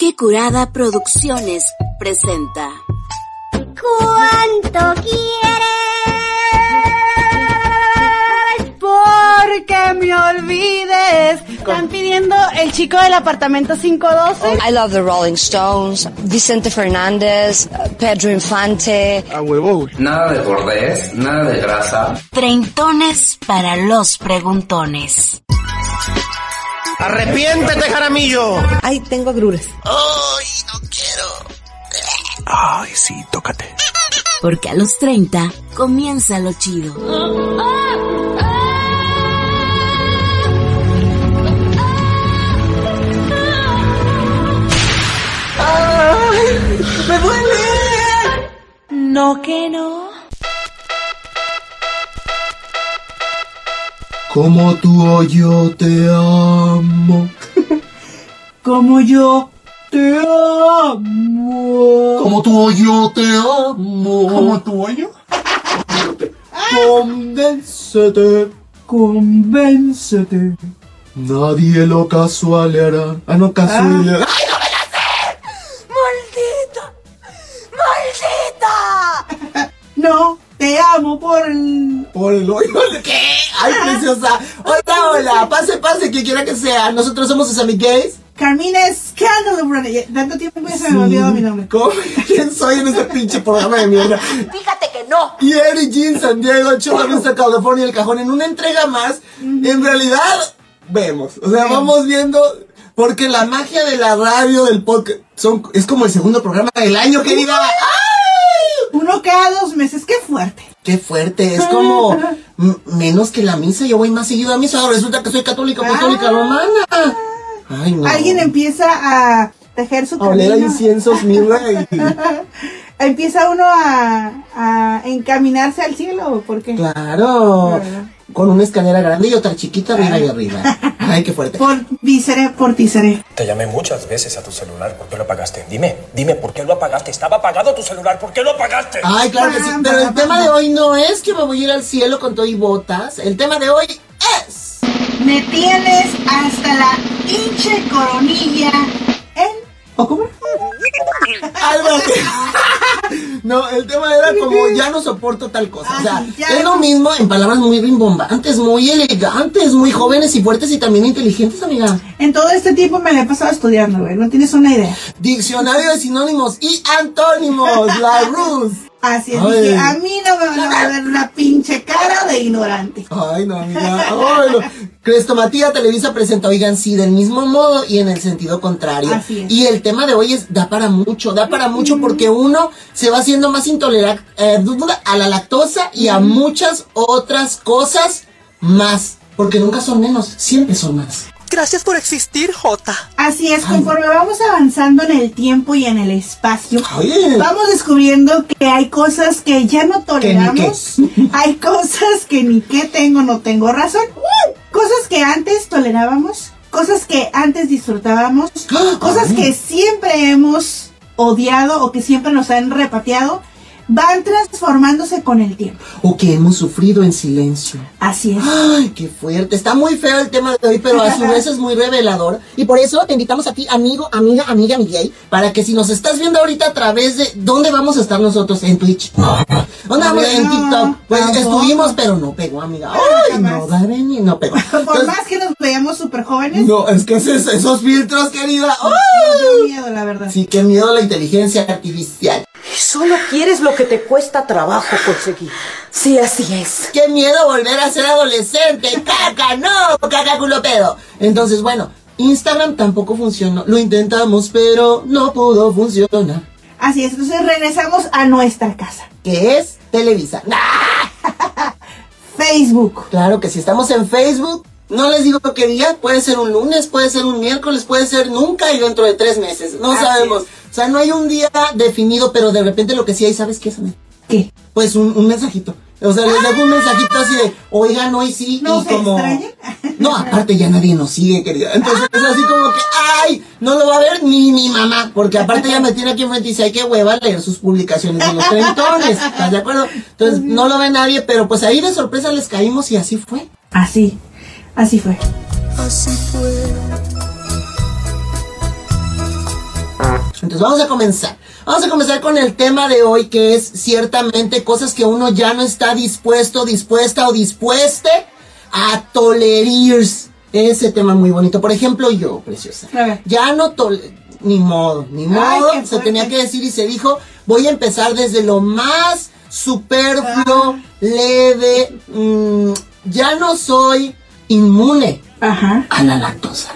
Qué curada Producciones presenta. ¿Cuánto quieres? Porque me olvides. Están pidiendo el chico del apartamento 512. I love the Rolling Stones, Vicente Fernández, Pedro Infante. A huevo. Nada de bordés, nada de grasa. Treintones para los preguntones. Arrepiéntete, Jaramillo. Ay, tengo agruras. Ay, no quiero. Ay, sí, tócate. Porque a los 30 comienza lo chido. ¡Me duele! No que no. Como tú o yo te amo. Como yo te amo. Como tú o yo te amo. Como tú o yo. Convéncete. Convéncete. Nadie lo casual hará. Ah, no, casual. ¡Maldita! ¡Maldita! No, te amo por el... Por el hoyo. ¿Qué? Ay, preciosa. Hola, hola. Pase, pase, quien quiera que sea. Nosotros somos sus amigues. Carmina Escándalo, Brother. Tanto tiempo ya se me olvidó mi nombre. ¿Cómo? ¿Quién soy en este pinche programa de mierda? Fíjate que no. Y Eric Jean San Diego, Chula Vista, California, el cajón en una entrega más. En realidad, vemos. O sea, vamos viendo. Porque la magia de la radio, del podcast, son, es como el segundo programa del año, querida. Uno cada dos meses, qué fuerte. Qué fuerte, es como menos que la misa. Yo voy más seguido a misa. Ahora resulta que soy católica, apostólica Ah. romana. Ay, no. Alguien empieza a tejer su a oler a camino. inciensos, mirra. Y... Empieza uno a, a encaminarse al cielo, porque Claro. ¿Verdad? Con una escalera grande y otra chiquita arriba y arriba. Ay, qué fuerte. por víscera, por tísere. Te llamé muchas veces a tu celular. ¿Por qué lo apagaste? Dime, dime, ¿por qué lo apagaste? Estaba apagado tu celular. ¿Por qué lo apagaste? Ay, claro que sí. Pero el tema de hoy no es que me voy a ir al cielo con todo y botas. El tema de hoy es. Me tienes hasta la pinche coronilla. ¿O cómo? Algo No, el tema era como ya no soporto tal cosa. O sea, es lo mismo en palabras muy rimbombantes, muy elegantes, muy jóvenes y fuertes y también inteligentes, amiga. En todo este tiempo me la he pasado estudiando, güey. No tienes una idea. Diccionario de sinónimos y antónimos, la Rus. Así es, dije, a mí no me van a ver una pinche cara de ignorante. Ay, no, amiga. Ay, no. Crestomatía Televisa presenta, oigan, sí, del mismo modo y en el sentido contrario. Así es. Y el tema de hoy es, da para mucho, da para mucho porque uno se va haciendo más intolerante eh, a la lactosa y a muchas otras cosas más. Porque nunca son menos, siempre son más. Gracias por existir, Jota. Así es, conforme vamos avanzando en el tiempo y en el espacio, Ay. vamos descubriendo que hay cosas que ya no toleramos, hay cosas que ni que tengo, no tengo razón, cosas que antes tolerábamos, cosas que antes disfrutábamos, cosas que siempre hemos odiado o que siempre nos han repateado, van transformándose con el tiempo. O que hemos sufrido en silencio. Así es. Ay, qué fuerte. Está muy feo el tema de hoy, pero a su vez es muy revelador. Y por eso te invitamos a ti, amigo, amiga, amiga, mi gay, para que si nos estás viendo ahorita a través de... ¿Dónde vamos a estar nosotros? En Twitch. ¿Dónde vamos? En No, TikTok. Pues tampoco. estuvimos, pero no pegó, amiga. Ay, no, Dareni, no pegó. Por Entonces, más que nos veamos súper jóvenes, no, es que esos, esos filtros, querida. ¡ay! nos dio miedo, la verdad. Sí, qué miedo la inteligencia artificial. Solo quieres lo que te cuesta trabajo conseguir. Sí, así es. ¡Qué miedo volver a ser adolescente! ¡Caca, no! ¡Caca, culo, pedo! Entonces, bueno, Instagram tampoco funcionó. Lo intentamos, pero no pudo funcionar. Así es, entonces regresamos a nuestra casa. ¿Qué es? Televisa. Facebook. Claro que si estamos en Facebook, No les digo qué día, puede ser un lunes, puede ser un miércoles, puede ser nunca y dentro de tres meses. No Así sabemos. O sea, no hay un día definido, pero de repente lo que sí hay, ¿sabes qué, Samantha? ¿Qué? Pues un, un mensajito. O sea, les dejo un mensajito así de, oigan, hoy sí, ¿No y se como... extrañan? No, aparte ya nadie nos sigue, querida. Entonces es así como que, ay, no lo va a ver ni mi mamá, porque aparte ya me tiene aquí enfrente y dice, ay, qué hueva leer sus publicaciones de los trentones, ¿estás de acuerdo? Entonces no lo ve nadie, pero pues ahí de sorpresa les caímos y así fue. Así, así fue. Entonces vamos a comenzar. Vamos a comenzar con el tema de hoy, que es ciertamente cosas que uno ya no está dispuesto, dispuesta o dispueste a tolerir. Ese tema muy bonito. Por ejemplo, yo, preciosa. A ver. Ya no tol... Ni modo, ni modo. Se tenía que decir y se dijo, voy a empezar desde lo más superfluo, Ah. leve. mm, ya no soy inmune Ajá. a la lactosa.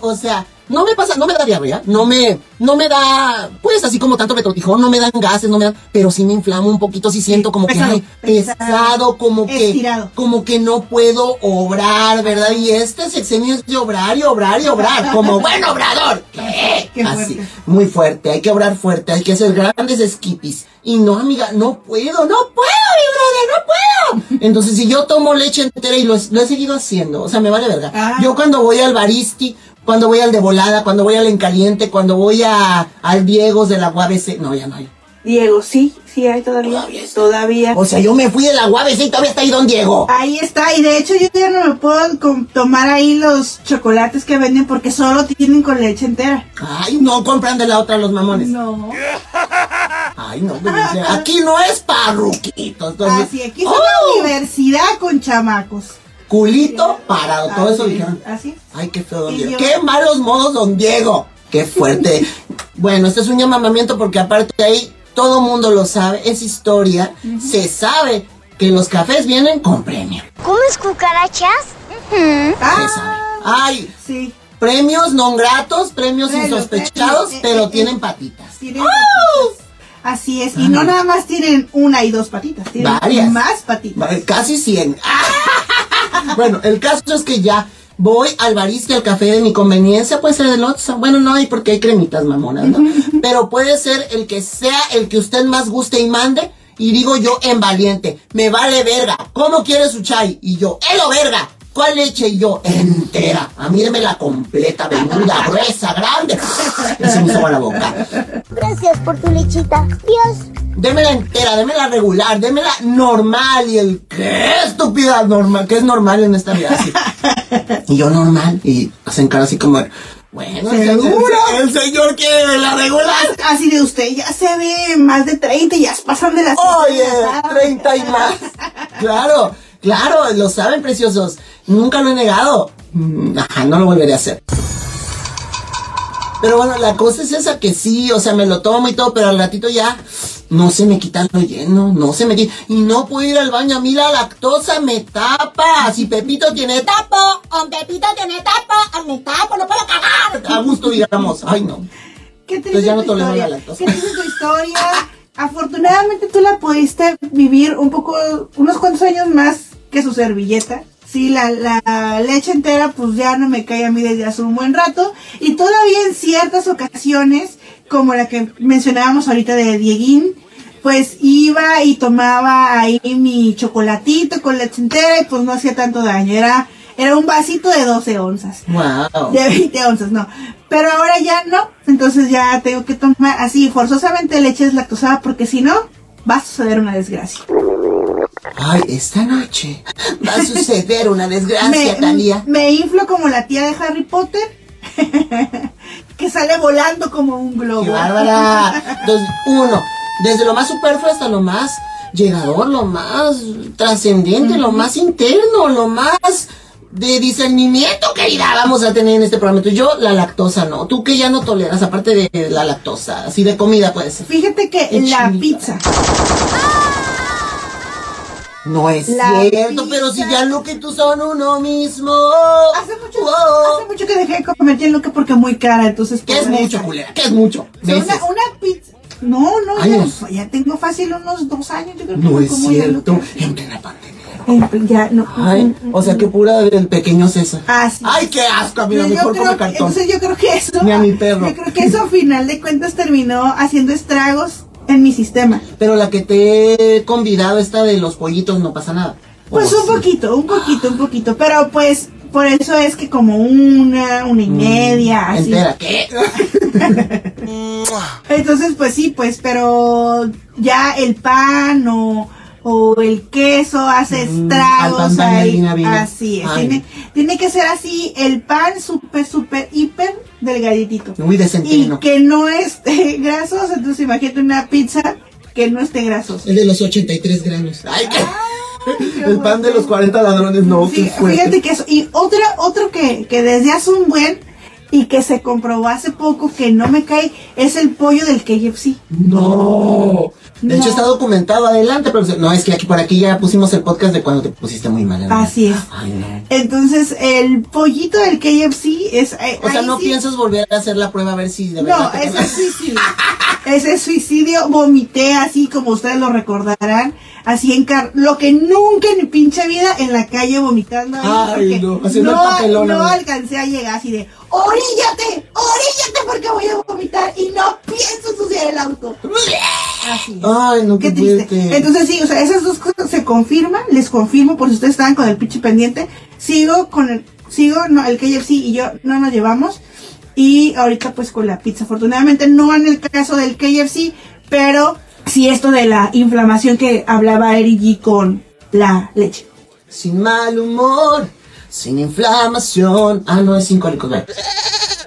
O sea, no me pasa, no me da diarrea, no me, no me da, pues así como tanto retortijón, no me dan gases, no me dan, pero sí me inflamo un poquito, sí siento como pesado, que ay, pesado, pesado, como que, como que no puedo obrar, ¿verdad? Y este sexenio es de obrar y obrar y obrar, como buen obrador. ¿Qué? Qué Así, fuerte. muy fuerte, hay que obrar fuerte, hay que hacer grandes skippies. Y no, amiga, no puedo, no puedo, mi brother, no puedo. Entonces, si yo tomo leche entera y lo, he- lo he seguido haciendo, o sea, me vale verga. Ah. Yo cuando voy al baristi, cuando voy al de volada, cuando voy al encaliente, cuando voy a, al Diegos de la UABC, no, ya no hay. Diego, sí, sí hay todavía. Todavía. Todavía. O sea, yo me fui de la UABC y todavía está ahí Don Diego. Ahí está, y de hecho yo ya no me puedo tomar ahí los chocolates que venden porque solo tienen con leche entera. Ay, no compran de la otra los mamones. No. Ay, no, pues, aquí no es parruquito. Entonces, Así, aquí es ¡Oh! una universidad con chamacos. Culito parado, todo eso Así, dijeron. Así. Ay, qué feo, don Diego. yo- Qué malos modos, don Diego. Qué fuerte. bueno, este es un llamamiento porque aparte de ahí, todo mundo lo sabe, es historia. Se sabe que los cafés vienen con premio. ¿Comes cucarachas? Se Ah, sabe. Ay, sí. premios non gratos, premios insospechados, premios, eh, pero eh, tienen eh. patitas. Tienen patitas. Así es. Y no nada más tienen una y dos patitas. Tienen Varias. más patitas. Casi 100. Bueno, el caso es que ya voy al barista, al café de mi conveniencia, puede ser el otro. Bueno, no hay porque hay cremitas mamonas, ¿no? Pero puede ser el que sea el que usted más guste y mande. Y digo yo en valiente, me vale verga. ¿Cómo quiere su chai? Y yo, ¡elo verga! ¿Cuál leche? Y yo, entera. A mí deme la completa, venuda, gruesa, grande. Y se me hizo la boca. Gracias por tu lechita. Dios. Démela entera, démela regular, démela normal. Y el, ¿qué estúpida normal? ¿Qué es normal en esta vida? Así. Y yo normal. Y hacen cara así como, bueno, el, ¿Seguro? el- el señor quiere de la regular. Así de usted ya se ve más de 30 y ya pasan de las Oye, 30. 30 y más. Claro, claro, lo saben, preciosos. Nunca lo he negado. Mm, Ajá, no lo volveré a hacer. Pero bueno, la cosa es esa que sí, o sea, me lo tomo y todo, pero al ratito ya no se me quita lo lleno, no se me quita. Y no puedo ir al baño, a mí la lactosa me tapa. Si Pepito tiene tapo, o Pepito tiene tapo, o me tapo, no puedo cagar. A gusto, digamos. Ay, no. ¿Qué Entonces ya no tu la historia? lactosa. ¿Qué triste tu historia? Afortunadamente tú la pudiste vivir un poco, unos cuantos años más que su servilleta. Sí, la, la leche entera pues ya no me cae a mí desde hace un buen rato. Y todavía en ciertas ocasiones, como la que mencionábamos ahorita de Dieguín, pues iba y tomaba ahí mi chocolatito con leche entera y pues no hacía tanto daño. Era, era un vasito de 12 onzas. Wow. De 20 onzas, no. Pero ahora ya no. Entonces ya tengo que tomar así forzosamente leche deslactosada porque si no, va a suceder una desgracia. Ay, esta noche va a suceder una desgracia, Me, Talía. me inflo como la tía de Harry Potter. que sale volando como un globo. ¡Qué bárbara! Entonces, uno, desde lo más superfluo hasta lo más llegador, lo más trascendente, lo más interno, lo más de discernimiento, querida, vamos a tener en este programa. Entonces, yo la lactosa no. ¿Tú que ya no toleras, aparte de la lactosa? Así de comida puede ser. Fíjate que Qué la chida. pizza. No es La cierto, pero si ya lo que tú son uno mismo. Hace mucho, Wow. hace mucho que dejé de comer ya que porque es muy cara, entonces... ¿Qué es mucho, culera? ¿Qué es mucho? O sea, Veces. una, una pizza... No, no, Años. ya, ya tengo fácil unos dos años, yo creo que No me es como cierto. que- En plena pandemia. En- ya, no. Ay, o sea que pura del pequeño César. Ah, sí. Ay, qué asco, a mí Yo mejor creo come que- cartón. Entonces yo creo que eso. Ni a mi perro. Yo creo que eso a final de cuentas terminó haciendo estragos en mi sistema. Pero la que te he convidado, esta de los pollitos, no pasa nada. Pues Oh, un sí. poquito, un poquito, un poquito. Pero pues por eso es que como una, una y media, así. Mm, Entera, ¿qué? Entonces, pues sí, pues, pero ya el pan o, o el queso hace Mm, estragos ahí. Así es. Tiene, tiene que ser así, el pan súper, súper, hiper delgaditito. Muy de Y que no esté grasoso. Entonces, imagínate una pizza que no esté grasosa. El de los 83 gramos. Ay, qué. El pan de los 40 ladrones, no. Fíjate que eso. Y otra, otro que, que desde hace un buen y que se comprobó hace poco que no me cae es el pollo del KFC. No. De No. hecho está documentado, adelante, pero no, es que aquí por aquí ya pusimos el podcast de cuando te pusiste muy mal. ¿verdad? Así es. Ay, no. Entonces, el pollito del KFC es. eh, O sea, no sí- piensas volver a hacer la prueba a ver si de No, verdad te ese es suicidio. Ese es suicidio. Vomité así como ustedes lo recordarán. Así en car lo que nunca en mi pinche vida en la calle vomitando. Ay, no, haciendo no ¿no? alcancé a llegar así de oríllate, oríllate porque voy a vomitar y no pienso ensuciar el auto. Así. Ay, no, qué, Qué triste. Entonces sí, o sea, esas dos cosas se confirman, les confirmo por si ustedes estaban con el pinche pendiente. Sigo con el, sigo, no, el KFC y yo no nos llevamos. Y ahorita pues con la pizza. Afortunadamente no en el caso del KFC, pero sí esto de la inflamación que hablaba Eri G con la leche. Sin mal humor, sin inflamación. Ah, no, es sin cólicos, vale.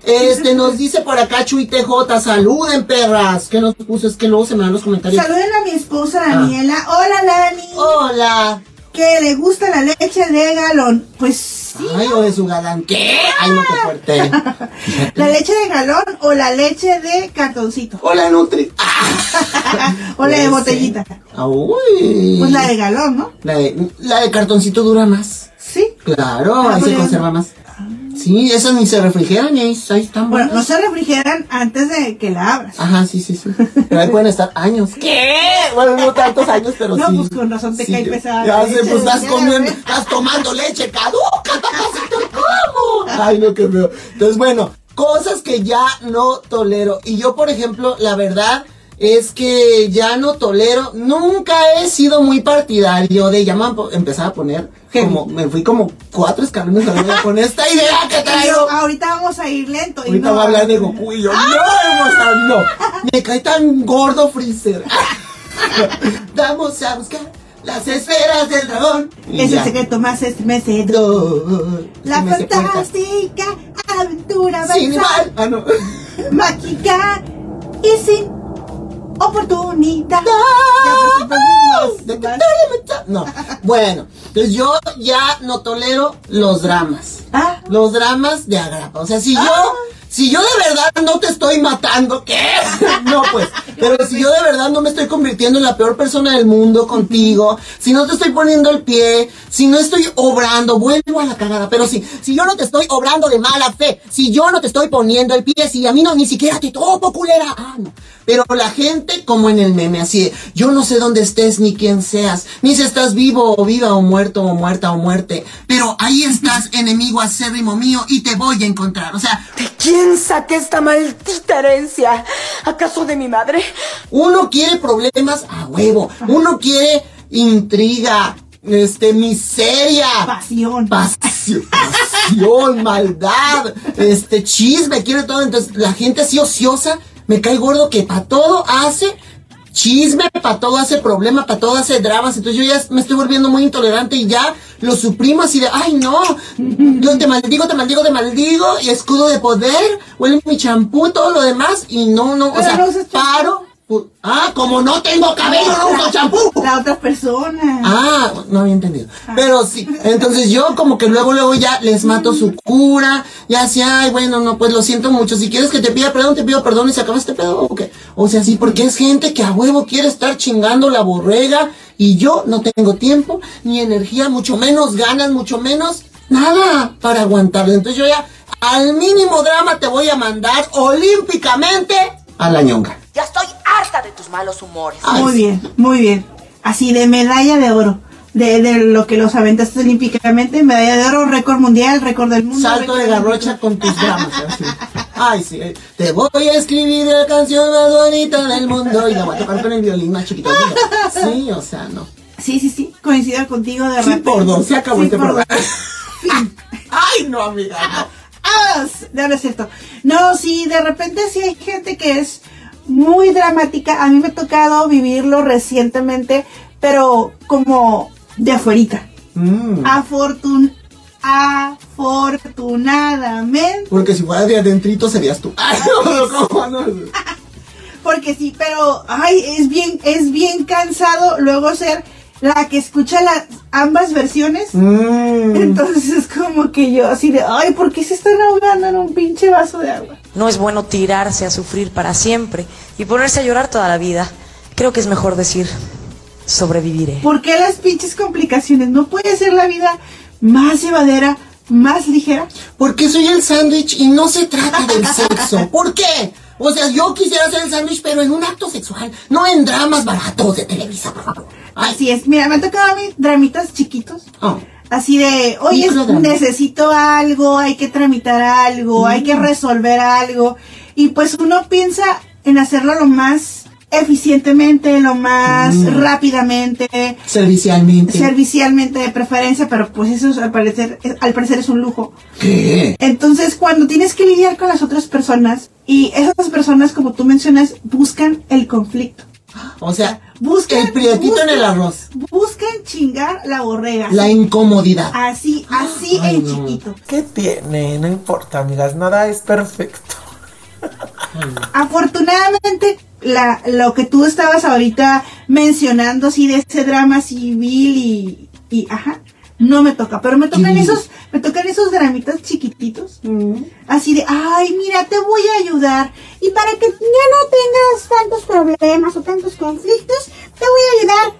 Este, nos dice por acá Chuy TJ, saluden perras. ¿Qué nos puso? Es que luego se me dan los comentarios. Saluden a mi esposa Daniela. Hola Lani. Hola. Que le gusta la leche de galón. Pues Ay, o de su galán. ¿Qué? Ay, no, qué fuerte. La leche de galón o la leche de cartoncito. Hola, Nutri. o la de botellita. Ah, Uy. Pues la de galón, ¿no? La de, la de cartoncito dura más. Sí. Claro, Ah, ahí se pues, conserva más. Sí, esas ni se refrigeran y ahí, ahí están Bueno, buenas. no se refrigeran antes de que la abras. Ajá, sí, sí, sí. Pero ahí pueden estar años. ¿Qué? Bueno, no tantos años, pero No, sí. pues con razón te Sí, cae pesada Ya sé, pues estás comiendo, estás tomando leche caduca, papacito, ¿cómo? Ay, no, qué feo. Entonces, bueno, cosas que ya no tolero. Y yo, por ejemplo, la verdad es que ya no tolero, nunca he sido muy partidario de, ya me empezaba a poner, como, me fui como cuatro escalones con esta idea que traigo. Ahorita vamos a ir lento. y Ahorita no va a hablar de Goku y yo, no, hermosa, no. Me cae tan gordo Freezer. Vamos a buscar las esferas del dragón. Es ya. el secreto más estremecedor. La sí fantástica aventura igual. Ah, no. mágica y sin oportunidad. Pues, No, bueno, entonces yo ya no tolero los dramas. Ah. Los dramas de agrapa. O sea, si yo, si yo de verdad no te estoy matando, ¿qué? No, pues, pero si yo de verdad no me estoy convirtiendo en la peor persona del mundo contigo, si no te estoy poniendo el pie, si no estoy obrando, vuelvo a la cagada, pero si, si yo no te estoy obrando de mala fe, si yo no te estoy poniendo el pie, si a mí no, ni siquiera te topo, culera. Ah, no. Pero la gente, como en el meme, así, yo no sé dónde estés ni quién seas, ni si estás vivo o viva o muerto o muerta o muerte, pero ahí estás, enemigo acérrimo mío, y te voy a encontrar. O sea, ¿De quién saqué esta maldita herencia? ¿Acaso de mi madre? uno quiere problemas a huevo, uno quiere intriga, este, miseria. Pasión. Pasión, pasión, maldad, este chisme, quiere todo. Entonces, la gente así ociosa, me cae gordo que para todo hace chisme, para todo hace problema, para todo hace dramas. Entonces yo ya me estoy volviendo muy intolerante y ya lo suprimo así de, ay no, yo te maldigo, te maldigo, te maldigo, y escudo de poder, huele mi champú, todo lo demás, y no, no, o Pero sea, no paro. Pu- Ah, como no tengo cabello, no uso champú. La otra persona. Ah, no había entendido. Pero sí, entonces yo como que luego, luego ya les mato su cura, ya así, ay, bueno, no, pues lo siento mucho. Si quieres que te pida perdón, te pido perdón y se acaba este pedo, ¿o qué? O sea, sí, porque es gente que a huevo quiere estar chingando la borrega y yo no tengo tiempo, ni energía, mucho menos ganas, mucho menos nada para aguantarlo. Entonces yo ya, al mínimo drama te voy a mandar olímpicamente a la ñonga. Ya estoy harta de tus malos humores. Ay, Muy sí. bien, muy bien. Así de medalla de oro. de, de lo que los aventaste olímpicamente, medalla de oro, récord mundial, récord del mundo. Salto de garrocha con tus dramas. así. Ay, sí. eh, Te voy a escribir la canción más bonita del mundo y la voy a tocar con el violín más chiquito. Sí, o sea, no. Sí, sí, sí, coincido contigo de Sí, repente. por dos, se acabó Sí, este programa. Ay, no, amiga, no. ¡Ah! No, no es cierto. No, sí, de repente sí hay gente que es muy dramática. A mí me ha tocado vivirlo recientemente, pero como de afuerita. Mm, Afortun afortunadamente. porque si fueras de adentrito serías tú. Ay, no, ¿cómo no? Porque sí, pero ay, es bien, es bien cansado luego ser la que escucha las ambas versiones. Mm. Entonces es como que yo así de, ay, ¿por qué se están ahogando en un pinche vaso de agua? No es bueno tirarse a sufrir para siempre y ponerse a llorar toda la vida. Creo que es mejor decir, sobreviviré. ¿Por qué las pinches complicaciones? ¿No puede ser la vida más llevadera, más ligera? Porque soy el sándwich y no se trata del sexo. ¿Por qué? O sea, yo quisiera ser el sándwich, pero en un acto sexual, no en dramas baratos de Televisa, por favor. Así es. Mira, me han tocado a mí dramitas chiquitos. oh. Así de, oye, necesito algo, hay que tramitar algo, hay Mm. que resolver algo. Y pues uno piensa en hacerlo lo más eficientemente, lo más Mm. rápidamente, Servicialmente. servicialmente de preferencia, pero pues eso es, al parecer, es- al parecer es un lujo. ¿Qué? Entonces, cuando tienes que lidiar con las otras personas y esas personas, como tú mencionas, buscan el conflicto. O sea, Buscan, el prietito en el arroz. Buscan chingar la borrega. La así, incomodidad. así, así Ay, en no. chiquito. ¿Qué tiene? No importa, amigas, nada es perfecto. Afortunadamente, la, lo que tú estabas ahorita mencionando, así de ese drama civil y, y ajá, no me toca, pero me tocan Sí. esos, me tocan esos dramitas chiquititos, así de, ay, mira, te voy a ayudar, y para que ya no tengas tantos problemas o tantos conflictos, te voy a ayudar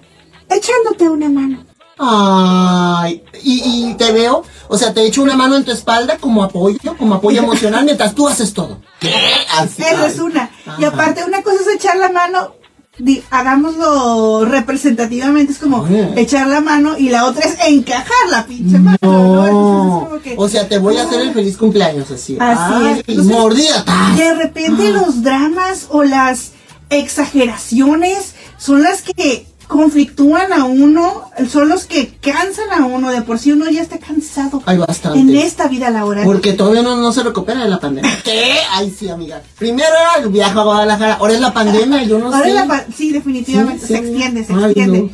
echándote una mano. Ay, y, y te veo, o sea, te echo una mano en tu espalda como apoyo, como apoyo emocional mientras tú haces todo. ¿Qué? Así. Ay. es una. Y aparte, una cosa es echar la mano, di- hagámoslo representativamente, es como Oye. echar la mano y la otra es encajar la pinche mano. ¿no? Como que- O sea, te voy a hacer el feliz cumpleaños así. Así Ay, es. Entonces, mordida. De repente Ah. los dramas o las exageraciones son las que conflictúan a uno, son los que cansan a uno, de por sí uno ya está cansado Hay bastante. en esta vida laboral. Porque todavía no, no se recupera de la pandemia. ¿Qué? Ay, sí, amiga. Primero era el viaje a Guadalajara, ahora es la pandemia, yo no Ahora sé. la pa- sí, definitivamente Sí, se extiende, se Ay, extiende. no.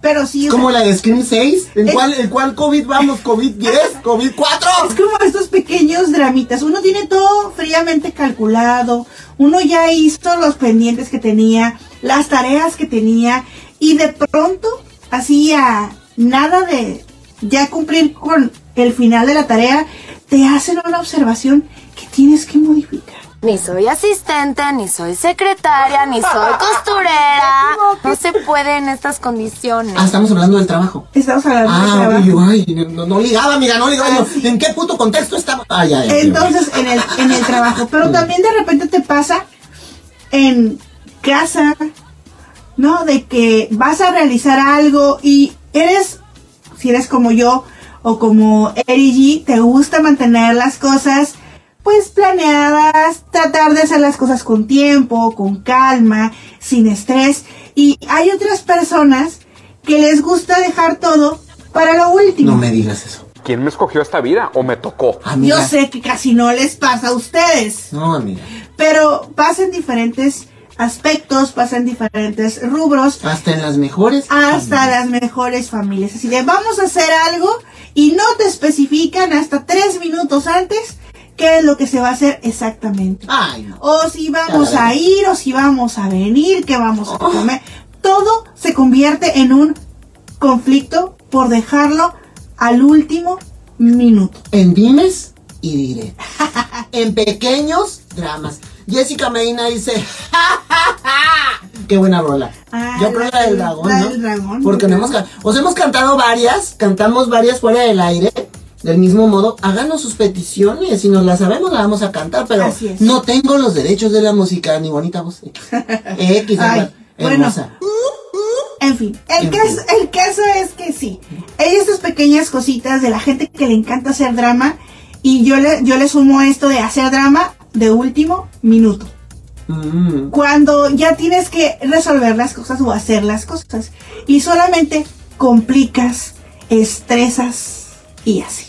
Pero sí, Es como sea, la de Scream 6. ¿En Es- cuál, ¿En cuál COVID vamos? ¿COVID 10? ¿COVID 4? Es como estos pequeños dramitas. Uno tiene todo fríamente calculado. Uno ya hizo los pendientes que tenía, las tareas que tenía. Y de pronto, así a nada de ya cumplir con el final de la tarea, te hacen una observación que tienes que modificar. Ni soy asistente, ni soy secretaria, ni soy costurera. No se puede en estas condiciones. Ah, estamos hablando del trabajo. Estamos hablando de Ah, trabajo. yo, ay, no, no ligaba, amiga, no ligaba. Ah, sí. ¿En qué puto contexto estamos? Ay, ay, ay. Entonces, en el, en el trabajo. Pero también de repente te pasa en casa, ¿no? De que vas a realizar algo y eres, si eres como yo o como Eri G, te gusta mantener las cosas pues planeadas, tratar de hacer las cosas con tiempo, con calma, sin estrés. Y hay otras personas que les gusta dejar todo para lo último. No me digas eso. ¿Quién me escogió esta vida o me tocó? Amiga. Yo sé que casi no les pasa a ustedes. No, amiga. Pero pasa en diferentes aspectos, pasa en diferentes rubros, Hasta en las mejores. hasta las mejores familias. Así de vamos a hacer algo y no te especifican hasta tres minutos antes qué es lo que se va a hacer exactamente. Ay, no. O si vamos a ir, o si vamos a venir, qué vamos a comer. Todo se convierte en un conflicto por dejarlo al último minuto. En dimes y diré. en pequeños dramas. Jessica Medina dice, "Ja, ja, ja". Qué buena rola. Ah, Yo creo la la del dragón, la ¿no? del dragón, Porque no hemos, os hemos cantado varias, cantamos varias fuera del aire. Del mismo modo, háganos sus peticiones. Si nos las sabemos, la vamos a cantar. Pero no tengo los derechos de la música, ni bonita voz. X, Ay, hermosa. bueno. En fin, el En caso, el caso es que sí. Hay estas pequeñas cositas de la gente que le encanta hacer drama. Y yo le, yo le sumo esto de hacer drama de último minuto. Mm. Cuando ya tienes que resolver las cosas o hacer las cosas. Y solamente complicas, estresas y así.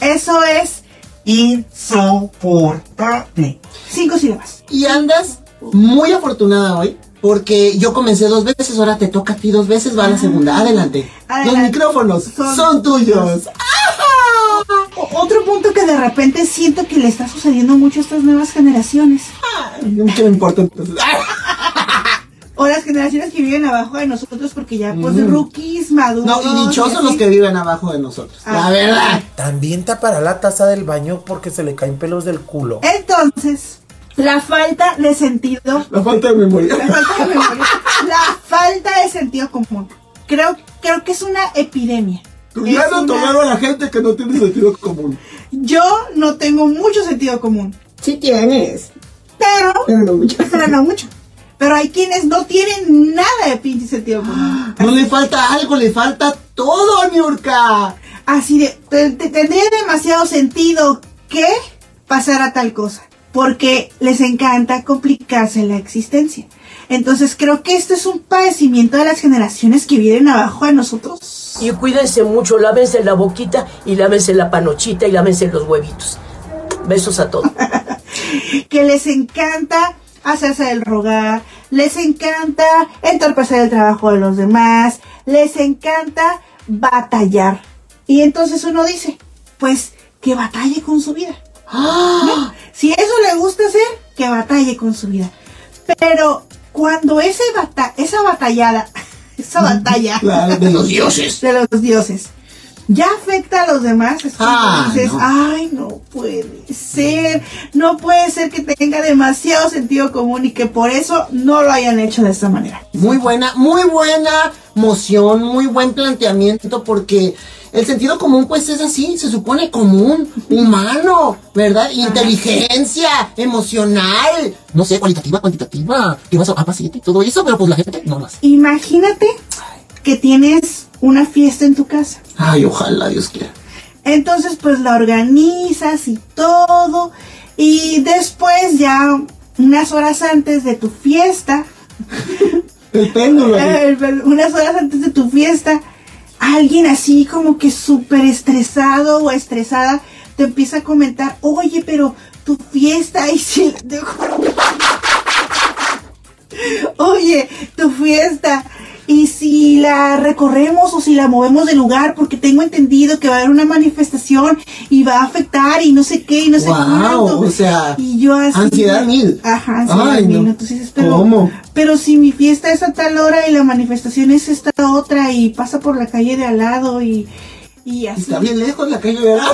Eso es Insoportable. cinco sílabas. Y andas muy afortunada hoy. Porque yo comencé dos veces, ahora te toca a ti dos veces, va a la segunda. Adelante. Los Adelante. micrófonos Son- son, tuyos. O- Otro punto que de repente siento que le está sucediendo mucho a estas nuevas generaciones. ¿Qué me importa entonces? O las generaciones que viven abajo de nosotros porque ya pues Mm. rookies, maduros. No, y dichosos los que viven abajo de nosotros. La Ah. verdad. También tapará la taza del baño porque se le caen pelos del culo. Entonces, la falta de sentido, La falta de memoria. la falta de memoria, la falta de sentido común. Creo, creo que es una epidemia. No una- tolero a la gente que no tiene sentido común. Yo no tengo mucho sentido común, Sí tienes. pero, Pero no mucho. pero no mucho. Pero hay quienes no tienen nada de pinche sentido común. No le falta algo, le falta todo, Niurka. Así de, te- te- tendría demasiado sentido que pasara tal cosa, porque les encanta complicarse la existencia. Entonces creo que esto es un padecimiento de las generaciones que vienen abajo de nosotros. Y cuídense mucho, lávense la boquita y lávense la panochita y lávense los huevitos. Besos a todos. Que les encanta hacerse del rogar, les encanta entorpecer el trabajo de los demás, les encanta batallar. Y entonces uno dice, pues que batalle con su vida. ¿No? Si eso le gusta hacer, que batalle con su vida. Pero cuando ese bata esa batallada, esa batalla Claro, de los dioses. de los dioses ya afecta a los demás, es Ah, dices, no. ay, no puede ser, no puede ser que tenga demasiado sentido común y que por eso no lo hayan hecho de esta manera. Muy buena, muy buena moción, muy buen planteamiento porque el sentido común pues es así, se supone común, humano, ¿verdad? Inteligencia, emocional, no sé, cualitativa, cuantitativa, que vas a 7 y todo eso, pero pues la gente no lo hace. Imagínate que tienes una fiesta en tu casa. Ay, ojalá Dios quiera. Entonces, pues la organizas y todo. Y después, ya unas horas antes de tu fiesta, El péndulo. eh, unas horas antes de tu fiesta, alguien así como que súper estresado o estresada te empieza a comentar, oye, pero tu fiesta, y si Oye, tu fiesta. Y si la recorremos o si la movemos de lugar, porque tengo entendido que va a haber una manifestación y va a afectar y no sé qué y no sé Guau, cuánto. o sea, y yo así. ansiedad mil. Ajá, ansiedad Ay, mil. no. Entonces dices, pero, ¿Cómo? pero si mi fiesta es a tal hora y la manifestación es esta otra y pasa por la calle de al lado y, y así. Está bien lejos la calle de Ajá.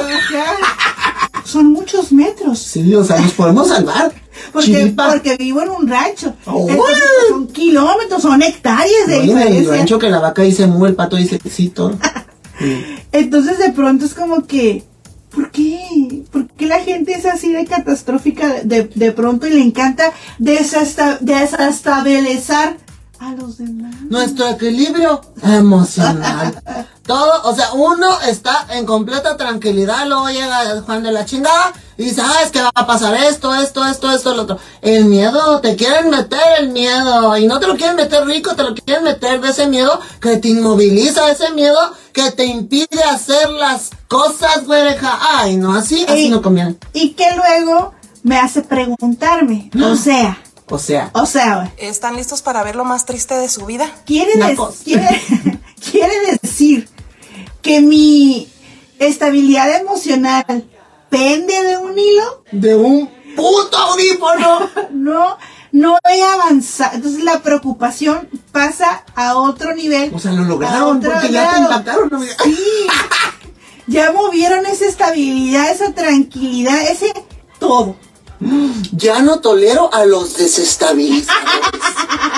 Son muchos metros. Sí, o sea, nos podemos salvar. Porque, porque vivo en un rancho. Oh. Entonces, son kilómetros, son hectáreas de Oye, en el diferencia. rancho que la vaca dice mu, el pato dice sí, todo. Entonces de pronto es como que, ¿por qué? ¿Por qué la gente es así de catastrófica de, de pronto y le encanta desesta- desestabilizar a los demás? Nuestro equilibrio emocional. Todo, o sea, uno está en completa tranquilidad, luego llega Juan de la chingada y dice, ah, es que va a pasar esto, esto, esto, esto, lo otro. El miedo, te quieren meter el miedo y no te lo quieren meter rico, te lo quieren meter de ese miedo que te inmoviliza, ese miedo que te impide hacer las cosas, güereja. Ay, no, así, así Y- no conviene. Y que luego me hace preguntarme, o sea, O sea, o sea, güey, ¿Están listos para ver lo más triste de su vida? quiere, decir que mi estabilidad emocional pende de un hilo. de un puto audífono. no, no he avanzado. Entonces la preocupación pasa a otro nivel. O sea, lo lograron porque ya te impactaron, amiga. Sí. Ya movieron esa estabilidad, esa tranquilidad, ese todo. Ya no tolero a los desestabilizadores,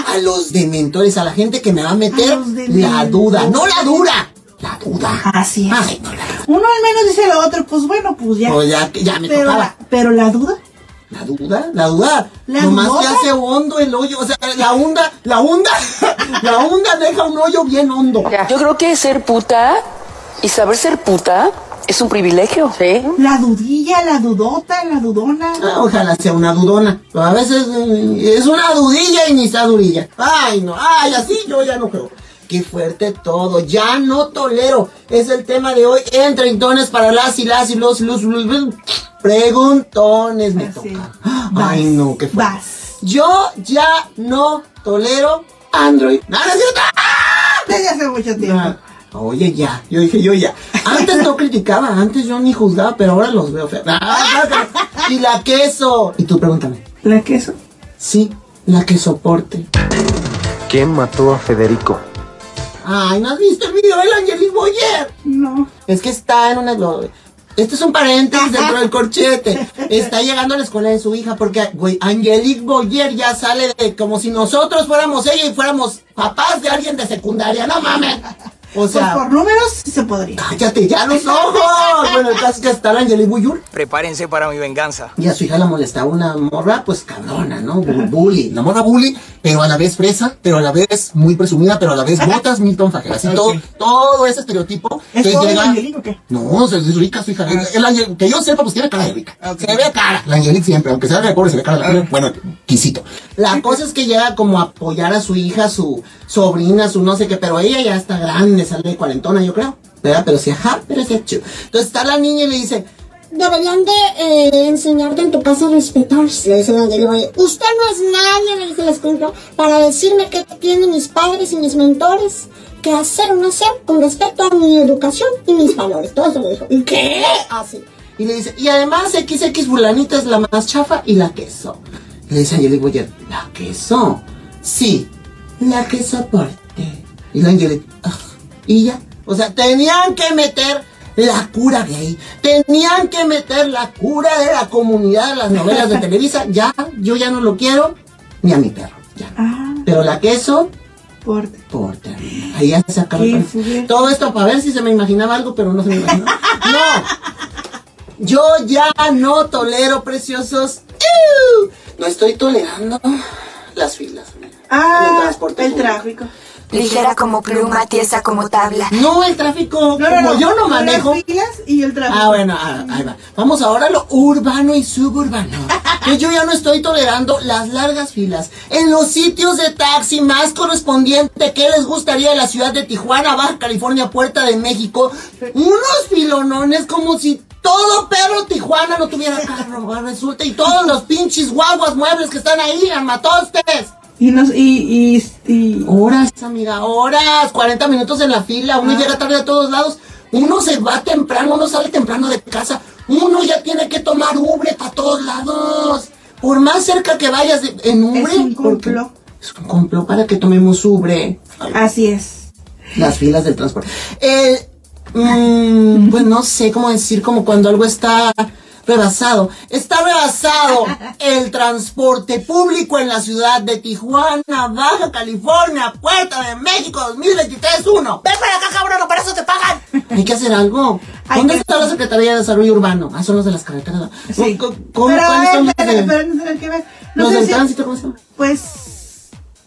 a los dementores, a la gente que me va a meter A la duda, no la dura, la duda. Así es. Ay, no la Uno al menos dice lo otro, pues bueno, pues ya. Pues ya, ya me pero, tocaba. la, pero la duda, La duda, la duda. ¿La Nomás dudota? te hace hondo el hoyo. O sea, la onda, la onda, la onda deja un hoyo bien hondo. Yo creo que ser puta y saber ser puta es un privilegio. Sí. La dudilla, la dudota, la dudona. Ah, ojalá sea una dudona. Pero a veces eh, es una dudilla y ni está durilla. Ay, no, ay, así yo ya no creo. Qué fuerte todo, ya no tolero. Es el tema de hoy en treintones para las y las y los, los, los- los- preguntones me toca. Ay, no, qué fuerte. Yo ya no tolero Android. ¡No, no es cierto! Desde hace mucho tiempo. Ah, Oye, ya. Yo dije, yo ya. Antes no criticaba, antes yo ni juzgaba, pero ahora los veo feos. Ah, y la queso. Y tú pregúntame. ¿La queso? Sí, la que soporte. ¿Quién mató a Federico? Ay, ¿no has visto el video del Angelique Boyer? No. Es que está en una... Este es un paréntesis dentro del corchete. Está llegando a la escuela de su hija porque, güey, Angelique Boyer ya sale de como si nosotros fuéramos ella y fuéramos papás de alguien de secundaria. No mames. O sea, Pues por números sí se podría. cállate ya los ojos. Bueno, el caso es que está la Angelique Boyer. Prepárense para mi venganza. Y a su hija la molestaba una morra, pues cabrona, ¿no? Bu- Bully. La morra bully, pero a la vez fresa, pero a la vez muy presumida, pero a la vez botas Milton Fajer. Así todo, todo ese estereotipo. ¿Es todo llega- Angelique o qué? No, o sea, es rica su hija. El Angel- que yo sepa, pues tiene cara de rica. Se ve cara. La Angelique siempre, aunque sea de pobre, se ve cara de pobre. Bueno, quisito. La cosa es que llega como a apoyar a su hija, su sobrina, su no sé qué, pero ella ya está grande, sale de cuarentona, yo creo. ¿Verdad? Pero sí, ajá, pero sí, chu. Entonces está la niña y le dice, Deberían de eh, enseñarte en tu casa a respetarse. Le dice la Boyer. Usted no es nadie, le dice la escultura, para decirme qué tienen mis padres y mis mentores que hacer o no hacer con respecto a mi educación y mis valores. Todo eso le dijo. ¿Qué? Así. Y le dice, y además XX fulanita es la más chafa y la queso. Y le dice Angelique Boyer, ¿la queso? Sí, la que soporte. Y la Angelique, y ya. O sea, tenían que meter la cura gay. Tenían que meter la cura de la comunidad de las novelas de Televisa. Ya, yo ya no lo quiero, ni a mi perro. Ya. Pero la queso, Porte. porte. Ahí ya se acabó. Qué el- fuerte. Todo esto para ver si se me imaginaba algo, pero no se me imaginaba. ¡No! Yo ya no tolero, preciosos. ¡Ew! No estoy tolerando las filas. el Ah, el público. tráfico. Ligera como pluma, tiesa como tabla. No, el tráfico. No, no, como no. yo no Las manejo. filas y el tráfico. Ah, bueno, ah, ahí va. Vamos ahora a lo urbano y suburbano. Que yo ya no estoy tolerando las largas filas. En los sitios de taxi más correspondiente que les gustaría de la ciudad de Tijuana, Baja California, Puerta de México. Unos filonones como si todo perro Tijuana no tuviera carro. Resulta, y todos los pinches guaguas muebles que están ahí, armatostes. Y, nos, y, y, y- Horas, amiga, horas. 40 minutos en la fila. Uno llega tarde a todos lados. Uno se va temprano, uno sale temprano de casa. Uno ya tiene que tomar Ubre para todos lados. Por más cerca que vayas de- en Ubre. Es un complot. Es un complot para que tomemos Ubre. Así es. Las filas del transporte. El, mm, pues no sé cómo decir, como cuando algo está rebasado. Está rebasado el transporte público en la ciudad de Tijuana, Baja California, Puerta de México 2023-1. Ven para acá, cabrón, para eso te pagan. Hay que hacer algo. ¿Dónde está la Secretaría de Desarrollo Urbano? Ah, son los de las carreteras. Sí. ¿Cómo, pero, cuáles eh, son los de- no los sé del si- tránsito? ¿Cómo se llama? Pues,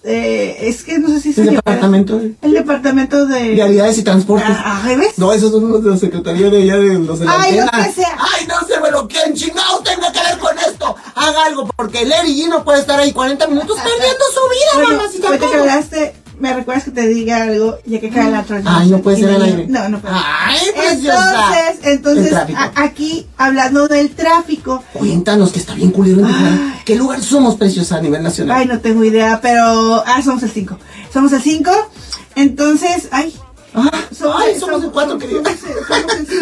eh, es que no sé si El se departamento de El departamento de... Vialidades y Transportes. Ah. No, esos son los de la Secretaría de allá de los de la Ay, lo que sea. Ay, no sé, pero ¿quién chingado tenga que ver con esto? Haga algo, porque Larry G no puede estar ahí 40 minutos perdiendo su vida, Bueno, mamacita. que hablaste, me recuerdas que te diga algo, ya que cae la troya. Ay, no puede ser al aire. No, no puede. Ay, preciosa. Entonces, El entonces, aquí, hablando del tráfico, Cuéntanos que está bien culero en Tijuana. ¿Qué lugar somos, preciosa, a nivel nacional? ay, no tengo idea, pero, ah, somos el 5. Somos el 5, entonces, ay. ay, somos el cuatro, querida.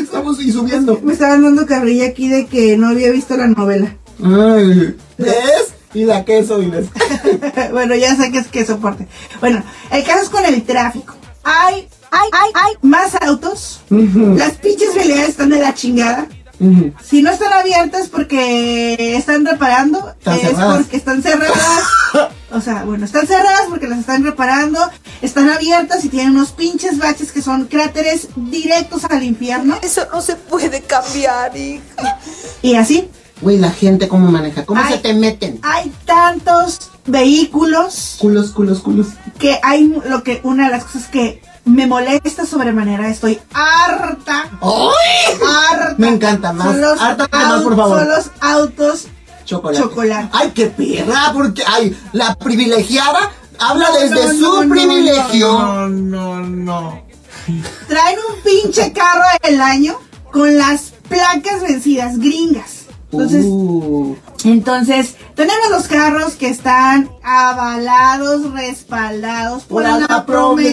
Estamos y subiendo. Me estaban dando carrilla aquí de que no había visto la novela. Ay, ¿ves? Y la queso, y les... bueno, ya sé que es que soporte. Bueno, el caso es con el tráfico. Hay, hay, hay, hay más autos. Las pinches realidades están de la chingada. Si no están abiertas porque están reparando, Están es cerradas. porque están cerradas. o sea, bueno, están cerradas porque las están reparando, están abiertas y tienen unos pinches baches que son cráteres directos al infierno. Eso no se puede cambiar, hija. Y así. Güey, la gente cómo maneja, cómo Ay. se te meten. Hay tantos vehículos Culos, culos, culos. que hay lo que una de las cosas que me molesta sobremanera, estoy harta. Harta. Me encanta más. Son los, Hártate más, por favor. son los autos Chocolate. chocolate. Ay, qué perra, porque ay, la privilegiada habla No, desde no, su no, privilegio. No, no, no. Traen un pinche carro del año con las placas vencidas gringas. Entonces, Uh, entonces tenemos los carros que están avalados, respaldados por Por Ana Anapromex,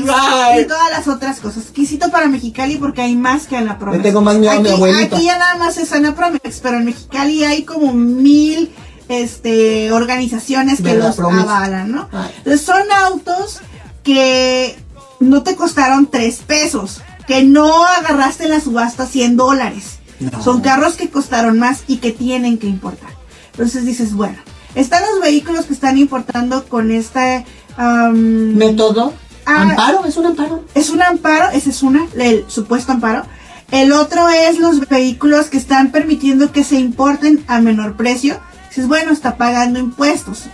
y todas las otras cosas. Quisito para Mexicali porque hay más que Ana Promex. Le tengo más miedo a mi Aquí- abuelita. Aquí ya nada más es Ana Promex, pero en Mexicali hay como mil este organizaciones que los Promex. avalan, ¿no? Ay. Entonces, son autos que no te costaron tres pesos, que no agarraste en la subasta 100 dólares. Son carros que costaron más y que tienen que importar. Entonces dices, bueno, están los vehículos que están importando con este am, método. Ah, amparo, es un amparo. es un amparo, ese es una, el supuesto amparo. El otro es los vehículos que están permitiendo que se importen a menor precio. Dices, bueno, está pagando impuestos,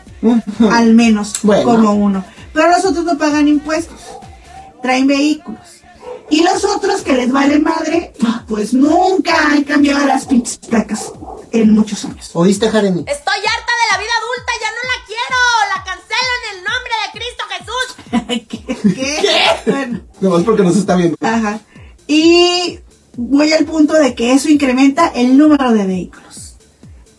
al menos, Bueno. como uno. Pero los otros no pagan impuestos, traen vehículos. Y los otros que les vale madre, pues nunca han cambiado las pinches placas en muchos años. ¿Oíste, Jeremy? Estoy harta de la vida adulta, ya no la quiero. La cancelo en el nombre de Cristo Jesús. ¿Qué? Bueno, Nomás porque nos está viendo. Ajá. Y voy al punto de que eso incrementa el número de vehículos.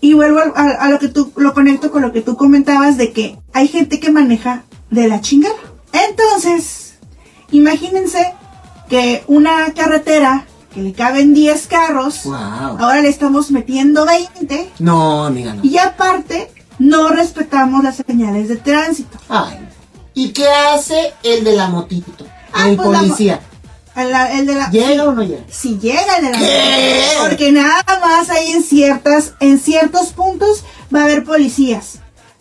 Y vuelvo a, a- a lo que tú, lo conecto con lo que tú comentabas de que hay gente que maneja de la chingada. Entonces, imagínense que una carretera que le caben 10 carros, Wow. ahora le estamos metiendo 20 No, amiga, no. y aparte no respetamos las señales de tránsito. Ay. ¿Y qué hace el de la motito? el pues la policía. El, el de la, ¿Llega o no llega? Si llega el de la ¿Qué? Porque nada más hay en ciertas, en ciertos puntos va a haber policías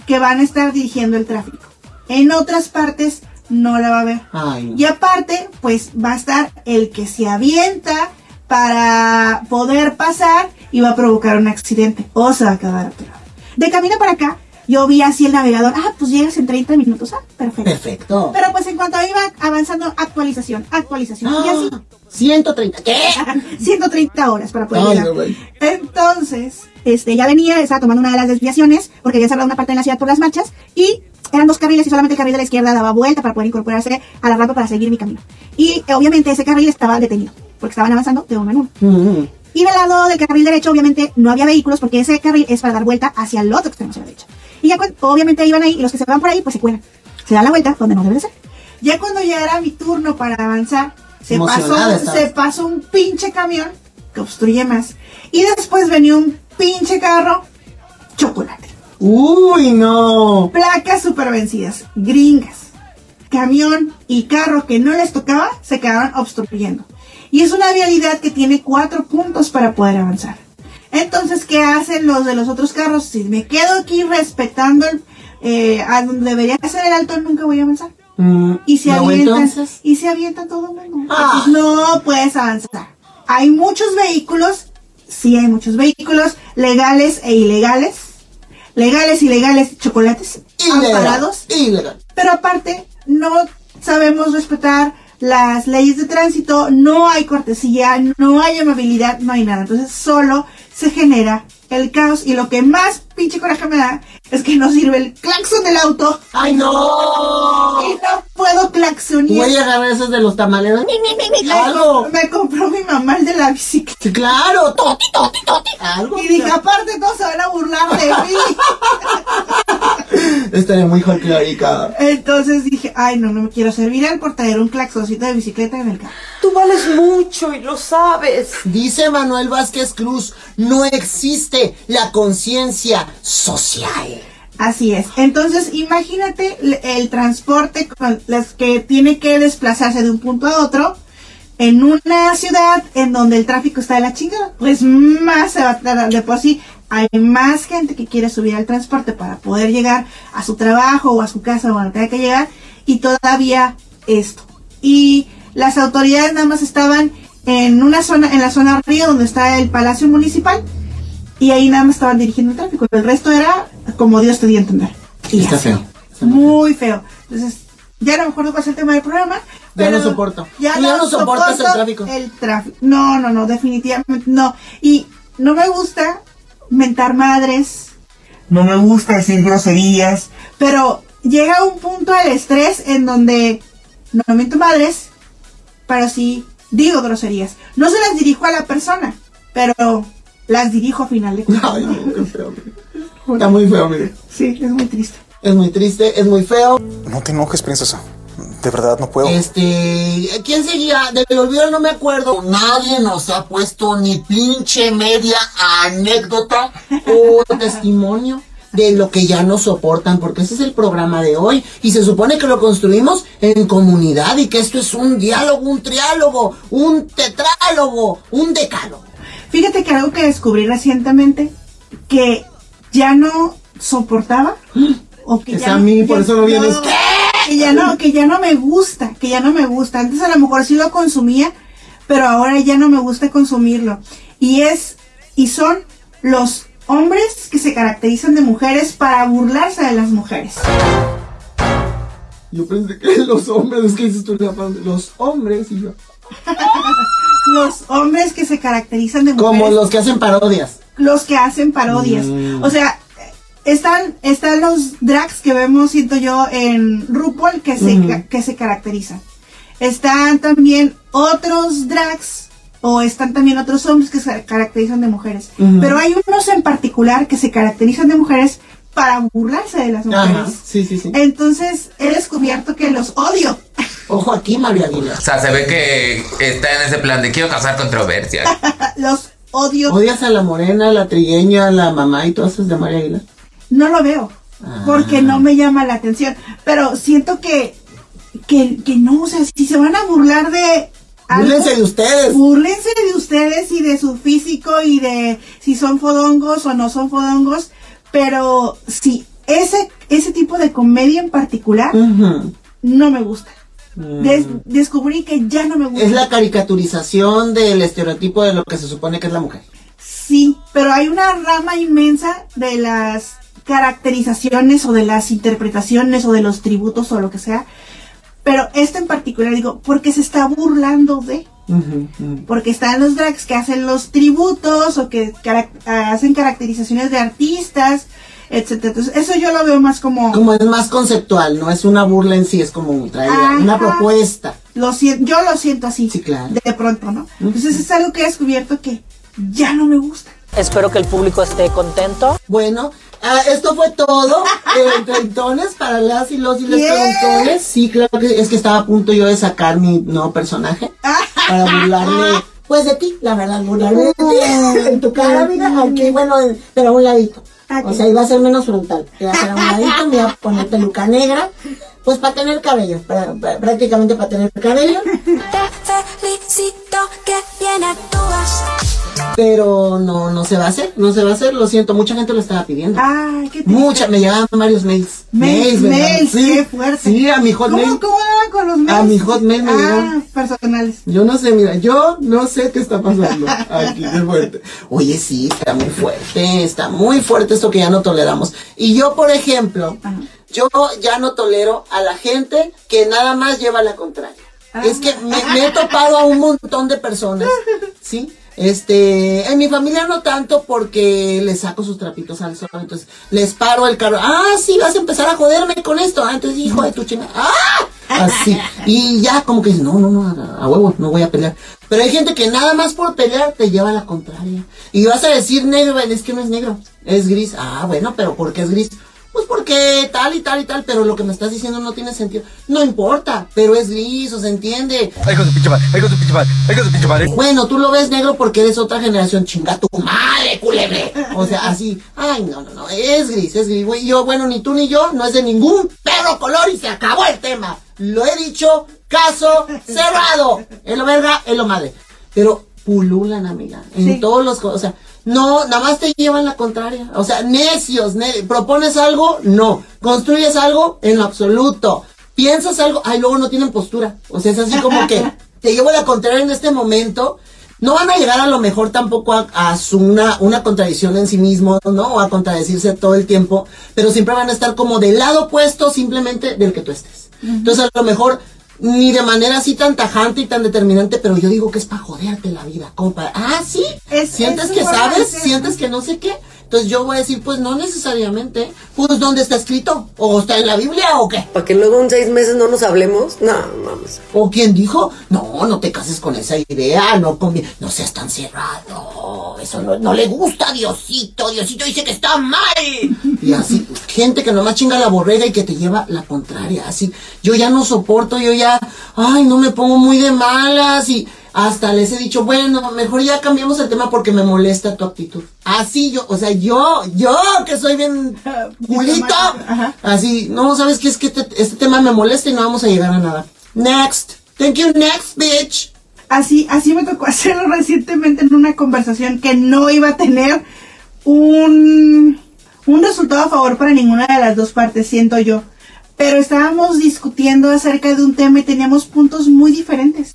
que van a estar dirigiendo el tráfico. En otras partes no la va a haber. Ay. Y aparte, pues va a estar el que se avienta para poder pasar y va a provocar un accidente o se va a quedar. De camino para acá, yo vi así el navegador. Ah, pues llegas en 30 minutos. Ah, perfecto. Perfecto. Pero pues en cuanto iba avanzando, actualización, actualización. Y así. 130. ¿Qué? 130 horas para poder Ay, llegar. no. Entonces, este, ya venía, estaba tomando una de las desviaciones, porque había cerrado una parte de la ciudad por las marchas, y eran dos carriles y solamente el carril de la izquierda daba vuelta para poder incorporarse a la rampa para seguir mi camino. Y eh, obviamente ese carril estaba detenido, porque estaban avanzando de uno en uno. Mm. Y del lado del carril derecho, obviamente, no había vehículos porque ese carril es para dar vuelta hacia el otro extremo, hacia la derecha. Y ya cuando, obviamente iban ahí, y los que se van por ahí, pues se cuelan. Se dan la vuelta donde no debe de ser. Ya cuando ya era mi turno para avanzar, pasó, se pasó un pinche camión que obstruye más. Y después venía un pinche carro chocolate. Uy, no. Placas super vencidas, gringas. Camión y carro que no les tocaba se quedaron obstruyendo. Y es una vialidad que tiene cuatro puntos para poder avanzar. Entonces, ¿qué hacen los de los otros carros? Si me quedo aquí respetando el, eh, a donde debería ser el alto, nunca voy a avanzar. Mm, Y se ¿no, avientan, y se avientan todo el mundo. Ah. Entonces, no puedes avanzar. Hay muchos vehículos, sí hay muchos vehículos legales e ilegales. Legales, ilegales, chocolates, Ilegal. amparados. Ilegal. Pero aparte, no sabemos respetar las leyes de tránsito, no hay cortesía, no hay amabilidad, no hay nada. Entonces solo se genera el caos y lo que más pinche coraje me da es que no sirve el claxon del auto. ¡Ay, no! Y no puedo claxonear. Voy a agarrar esos de los tamaleros. Mi, mi, mi, mi, Me, Algo. me compró mi mamá el de la bicicleta. Sí, claro. Toti, toti, toti. Algo. Y dije, aparte todos se van a burlar de mí. Estaría muy folclórica. Entonces dije, ay no, no me quiero hacer viral por traer un claxoncito de bicicleta en el carro. Tú vales mucho y lo sabes. Dice Manuel Vázquez Cruz, no existe la conciencia social. Así es. Entonces, imagínate el, el transporte con las que tiene que desplazarse de un punto a otro en una ciudad en donde el tráfico está de la chingada. Pues más se va a tardar de por sí. Hay más gente que quiere subir al transporte para poder llegar a su trabajo o a su casa o a donde tenga que llegar y todavía esto. Y las autoridades nada más estaban en una zona, en la zona río donde está el Palacio Municipal y ahí nada más estaban dirigiendo el tráfico. El resto era como Dios te dio a entender. Y Está así. feo. Muy feo. Entonces, ya no me acuerdo cuál es el tema del programa. Ya no soporto. Ya, ya no soportas el soporto tráfico. El tráfico. No, no, no, definitivamente no. Y no me gusta mentar madres. No me gusta decir groserías. Pero llega un punto del estrés en donde no miento madres, pero sí digo groserías. No se las dirijo a la persona, pero las dirijo a final de cuentas. Ay, no, qué feo. mire. Está muy feo, mire. Sí, es muy triste. Es muy triste, es muy feo. No te enojes, princesa. De verdad, no puedo. Este, ¿quién seguía? De lo olvido no me acuerdo. Nadie nos ha puesto ni pinche media anécdota o testimonio de lo que ya no soportan, porque ese es el programa de hoy y se supone que lo construimos en comunidad y que esto es un diálogo, un triálogo, un tetrálogo, un decálogo. Fíjate que algo que descubrí recientemente que ya no soportaba o que Es ya a no- mí, por ya- eso no vienes. Que ya no que ya no me gusta que ya no me gusta antes a lo mejor sí lo consumía pero ahora ya no me gusta consumirlo y es y son los hombres que se caracterizan de mujeres para burlarse de las mujeres Yo pensé que los hombres, es que dices tú, los hombres y yo. los hombres que se caracterizan de mujeres Como los que hacen parodias. los que hacen parodias. Mm. O sea, están, están los drags que vemos, siento yo, en RuPaul que se, ca- que se caracterizan. Están también otros drags o están también otros hombres que se caracterizan de mujeres. Pero hay unos en particular que se caracterizan de mujeres para burlarse de las mujeres. Ajá, sí, sí, sí. Entonces he descubierto que los odio. Ojo aquí, María Aguilar. O sea, se ve que está en ese plan de quiero causar controversia. los odio. ¿Odias a la morena, a la trigueña, a la mamá y todas esas de María Aguilar? No lo veo. Porque no me llama la atención. Pero siento que, que, que no, o sea, si se van a burlar de... algo, Búrlense de ustedes. Búrlense de ustedes y de su físico y de si son fodongos o no son fodongos. Pero si ese, ese tipo de comedia en particular no me gusta. Mm. Des- descubrí que ya no me gusta. Es la caricaturización del estereotipo de lo que se supone que es la mujer. Sí, pero hay una rama inmensa de las caracterizaciones o de las interpretaciones o de los tributos o lo que sea. Pero este en particular digo, porque se está burlando de, porque están los drags que hacen los tributos o que carac- hacen caracterizaciones de artistas, etcétera. Entonces, eso yo lo veo más como, Como es más conceptual, no es una burla en sí, es como Ajá. una propuesta. lo yo lo siento así, claro. de pronto, ¿no? Entonces es algo que he descubierto que ya no me gusta. Espero que el público esté contento. Bueno, ah, esto fue todo en Treintones para las y los y les Yeah. preguntones. Sí, claro que es que estaba a punto yo de sacar mi nuevo personaje para burlarme, pues de ti, la verdad, burlarme de ti. En tu cara, mira, aquí, bueno, en- pero a un ladito. O sea, iba a ser menos frontal. Iba a ser a un ladito, me iba a poner peluca negra, pues para tener cabello, para- para- prácticamente para tener cabello. felicito que bien actúas. Pero no, no se va a hacer, no se va a hacer, lo siento, mucha gente lo estaba pidiendo. Ay, qué Mucha, me llegaban varios mails. Mails, mails, sí, qué fuerte. Sí, a mi hotmail. ¿Cómo, cómo con los mails? A mi hotmail me ah, personales. Yo no sé, mira, yo no sé qué está pasando aquí, qué fuerte. Oye, sí, está muy fuerte, está muy fuerte esto que ya no toleramos. Y yo, por ejemplo, yo ya no tolero a la gente que nada más lleva la contraria. Es que me, me he topado a un montón de personas, ¿sí? Este, en mi familia no tanto porque les saco sus trapitos al sol, entonces les paro el carro. Ah, sí, vas a empezar a joderme con esto. Ah, hijo de tu chingada. ¡Ah! Así. Y ya como que no, no, no, a, a huevo, no voy a pelear. Pero hay gente que nada más por pelear te lleva a la contraria. Y vas a decir negro, es que no es negro, es gris. Ah, bueno, pero ¿por qué es gris? Pues porque tal y tal y tal, pero lo que me estás diciendo no tiene sentido. No importa, pero es gris, o se entiende. Ay, con su pinche madre, ay, con su pinche madre, ay, con su pinche madre. Bueno, tú lo ves negro porque eres otra generación, chinga tu madre, culebre. O sea, así, ay, no, no, no, es gris, es gris, güey. Yo, bueno, ni tú ni yo, no es de ningún perro color y se acabó el tema. Lo he dicho, caso cerrado. En lo verga, en lo madre. Pero pululan, amiga, en Sí. todos los, o sea, no, nada más te llevan la contraria. O sea, necios, ne- propones algo, no. Construyes algo, en lo absoluto. Piensas algo, ay, luego no tienen postura. O sea, es así como que te llevo la contraria en este momento, no van a llegar a lo mejor tampoco a, a su una, una contradicción en sí mismos, ¿no? O a contradecirse todo el tiempo, pero siempre van a estar como del lado opuesto simplemente del que tú estés. Entonces a lo mejor ni de manera así tan tajante y tan determinante, pero yo digo que es para joderte la vida, como para, ah, sí, sientes es que forma de sabes, sientes que no sé qué. Entonces yo voy a decir, pues no necesariamente, pues ¿dónde está escrito? ¿O está en la Biblia o qué? Para que luego en seis meses no nos hablemos. No, mames. ¿O quién dijo? No, no te cases con esa idea, no no seas tan cerrado, eso no, no le gusta a Diosito, Diosito dice que está mal. Y así, gente que nomás chinga la borrega y que te lleva la contraria, así, yo ya no soporto, yo ya, ay, no me pongo muy de malas y hasta les he dicho, bueno, mejor ya cambiemos el tema porque me molesta tu actitud. Así yo, o sea, yo, yo que soy bien culito, así, no, ¿sabes qué? Es que este, este tema me molesta y no vamos a llegar a nada. Next. Thank you, next, bitch. Así, así me tocó hacerlo recientemente en una conversación que no iba a tener un, un resultado a favor para ninguna de las dos partes, siento yo. Pero estábamos discutiendo acerca de un tema y teníamos puntos muy diferentes.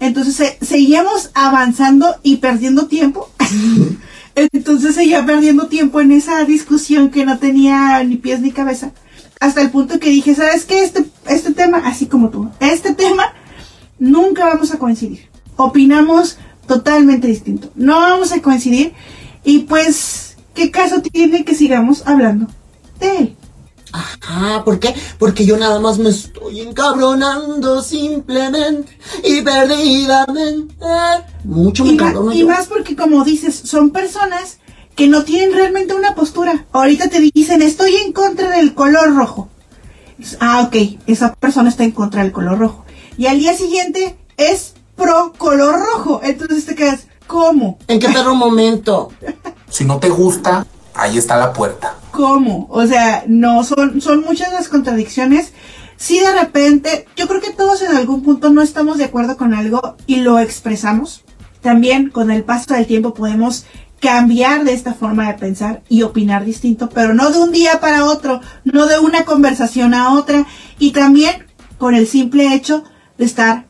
Entonces se- seguíamos avanzando y perdiendo tiempo. Entonces seguía perdiendo tiempo en esa discusión que no tenía ni pies ni cabeza. Hasta el punto que dije, ¿sabes qué? Este, este tema, así como tú, este tema nunca vamos a coincidir. Opinamos totalmente distinto. No vamos a coincidir. Y pues, ¿qué caso tiene que sigamos hablando de él? Ah, ¿por qué? Porque yo nada más me estoy encabronando simplemente y perdidamente. Mucho me Y, y yo. más porque, como dices, son personas que no tienen realmente una postura. Ahorita te dicen, estoy en contra del color rojo. Ah, ok, esa persona está en contra del color rojo. Y al día siguiente es pro color rojo. Entonces te quedas, ¿cómo? ¿En qué perro momento? Si no te gusta, ahí está la puerta. ¿Cómo? O sea, no, son, son muchas las contradicciones. Si de repente, yo creo que todos en algún punto no estamos de acuerdo con algo y lo expresamos. También con el paso del tiempo podemos cambiar de esta forma de pensar y opinar distinto, pero no de un día para otro, no de una conversación a otra y también con el simple hecho de estar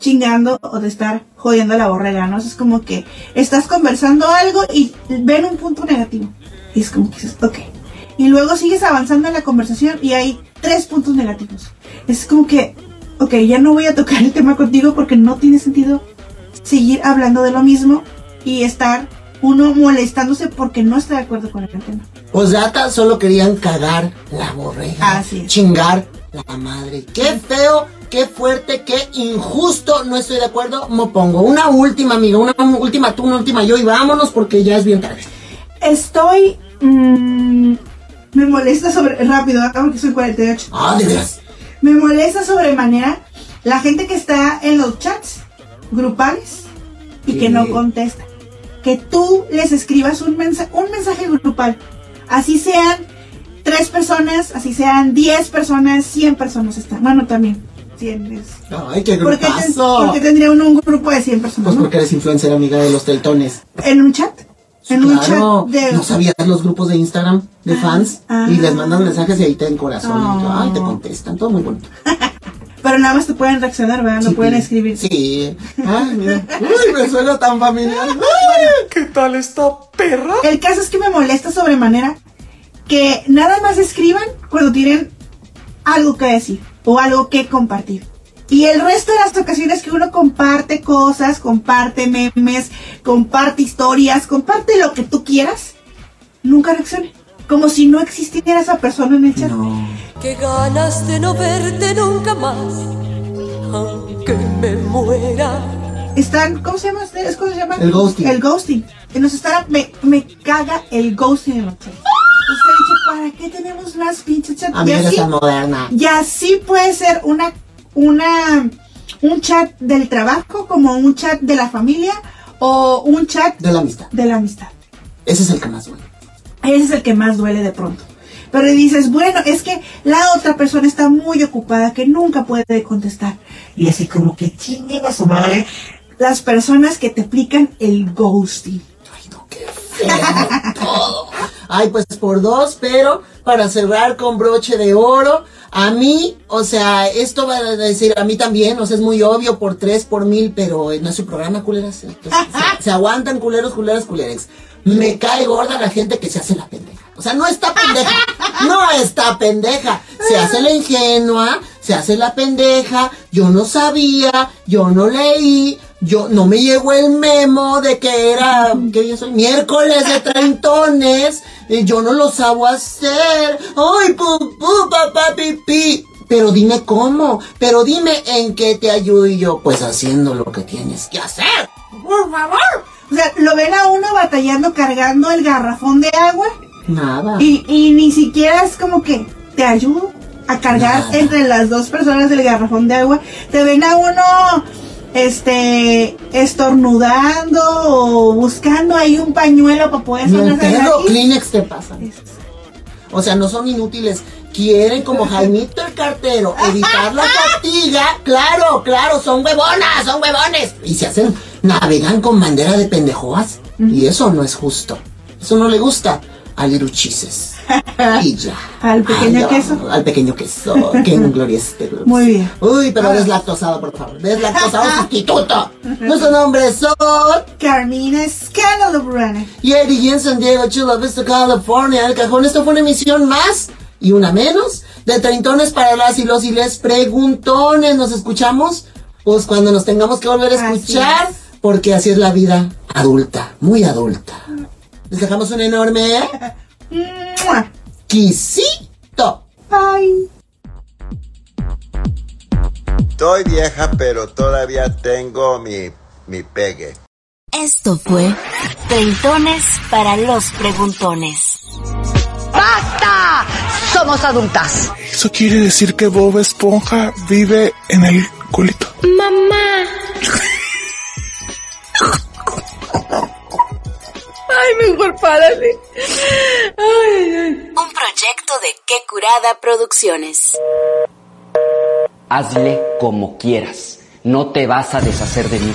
chingando o de estar jodiendo la borrega, ¿no? Es como que estás conversando algo y ven un punto negativo. Y es como que dices, ok. Y luego sigues avanzando en la conversación y hay tres puntos negativos. Es como que, ok, ya no voy a tocar el tema contigo porque no tiene sentido seguir hablando de lo mismo y estar uno molestándose porque no está de acuerdo con el tema. Posdata solo querían cagar la borrega. Así es. Chingar la madre. Qué feo, qué fuerte, qué injusto. No estoy de acuerdo. Me pongo una última, amiga. Una última tú, una última yo. Y vámonos porque ya es bien tarde. Estoy... mm, me molesta sobre... Rápido, acabo que soy 48. Ah, de veras. Me molesta sobremanera la gente que está en los chats grupales y que no contesta. Que tú les escribas un, mensa- un mensaje grupal. Así sean tres personas, así sean 10 personas, 100 personas están. Bueno, también. 100 es. Ay, qué ¿Por qué, ten- grupazo. por qué tendría uno un grupo de 100 personas? Pues no? porque eres influencer, amiga de los teltones. ¿En un chat? En un Claro, chat de. ¿no sabías los grupos de Instagram de fans? ah. Y les mandan mensajes y ahí te den corazón. y ay, te contestan, todo muy bonito. Pero nada más te pueden reaccionar, ¿verdad? No pueden escribir. Sí. Ay, mira. Uy, me suena tan familiar. ¿Qué tal esta perra? El caso es que me molesta sobremanera que nada más escriban cuando tienen algo que decir o algo que compartir. Y el resto de las ocasiones que uno comparte cosas, comparte memes, comparte historias, comparte lo que tú quieras, nunca reaccione. Como si no existiera esa persona en el chat. Qué ganas de no verte nunca más, aunque me muera. Están, ¿cómo se llama? ¿Es cómo se llama? El ghosting. El ghosting. Que nos estará, me, me caga el ghosting en los chats. Usted dice, ¿para qué tenemos más pinches chats? Amiga, eres tan moderna. y así puede ser una, una, un chat del trabajo, como un chat de la familia, o un chat De la amistad. de la amistad. Ese es el que más duele. Ese es el que más duele de pronto. Pero dices, bueno, es que la otra persona está muy ocupada que nunca puede contestar. Y así como que chinguen a su madre. Las personas que te aplican el ghosting. Ay, pues por dos, pero para cerrar con broche de oro. A mí, o sea, esto va a decir, a mí también, o sea, es muy obvio por tres, por mil, pero no es su programa, culeras. Entonces, se, se aguantan culeros, culeras, culerex. Me cae gorda la gente que se hace la pendeja. O sea, no está pendeja. No está pendeja. Se hace la ingenua, se hace la pendeja. Yo no sabía, yo no leí, yo no me llegó el memo de que era, ¿qué día soy? Miércoles de treintones. Y yo no lo sabo hacer. Ay, pu, pu, papá, pipí. Pero dime cómo, pero dime en qué te ayudo y yo, pues haciendo lo que tienes que hacer. Por favor. O sea, lo ven a uno batallando cargando el garrafón de agua Nada. y, y ni siquiera es como que te ayudo a cargar Nada. entre las dos personas del garrafón de agua. Te ven a uno este estornudando o buscando ahí un pañuelo para poder nariz. Kleenex te pasan. O sea, no son inútiles. Quieren, como Jaimito el cartero, evitar la fatiga. Claro, claro, son huevonas, son huevones. Y se hacen, navegan con bandera de pendejoas. Y eso no es justo. Eso no le gusta a Liruchises. Y ya. Al pequeño Ay, queso. Al pequeño queso. Que en gloria esté. Muy bien. Uy, pero deslactosado, por favor. Deslactosado sustituto. Nuestro nombre son... Carmina Escándalo Brana. Y Eddie en San Diego, Chula Vista, California. El cajón, esto fue una emisión más y una menos de treintones para las y los y les preguntones. ¿Nos escuchamos? Pues cuando nos tengamos que volver a escuchar, porque así es la vida adulta, muy adulta. Les dejamos un enorme quisito. Bye. Estoy vieja, pero todavía tengo mi, mi pegue. Esto fue Treintones para los Preguntones. ¡Basta! Somos adultas. Eso quiere decir que Bob Esponja vive en el culito. Mamá. Ay, mejor párale. Ay, ay. Un proyecto de Qué Curada Producciones. Hazle como quieras. No te vas a deshacer de mí.